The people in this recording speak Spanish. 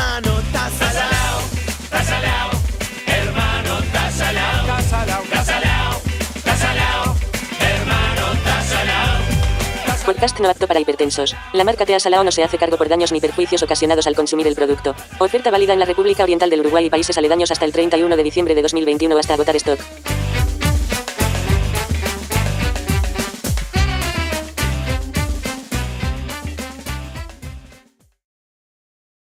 hermano, tasalao, tasalao, hermano, tasalao, tasalao, tasalao, tasalao, hermano, tasalao. Podcast no apto para hipertensos. La marca Tea Salao no se hace cargo por daños ni perjuicios ocasionados al consumir el producto. Oferta válida en la República Oriental del Uruguay y países aledaños hasta el 31 de diciembre de 2021 hasta agotar stock.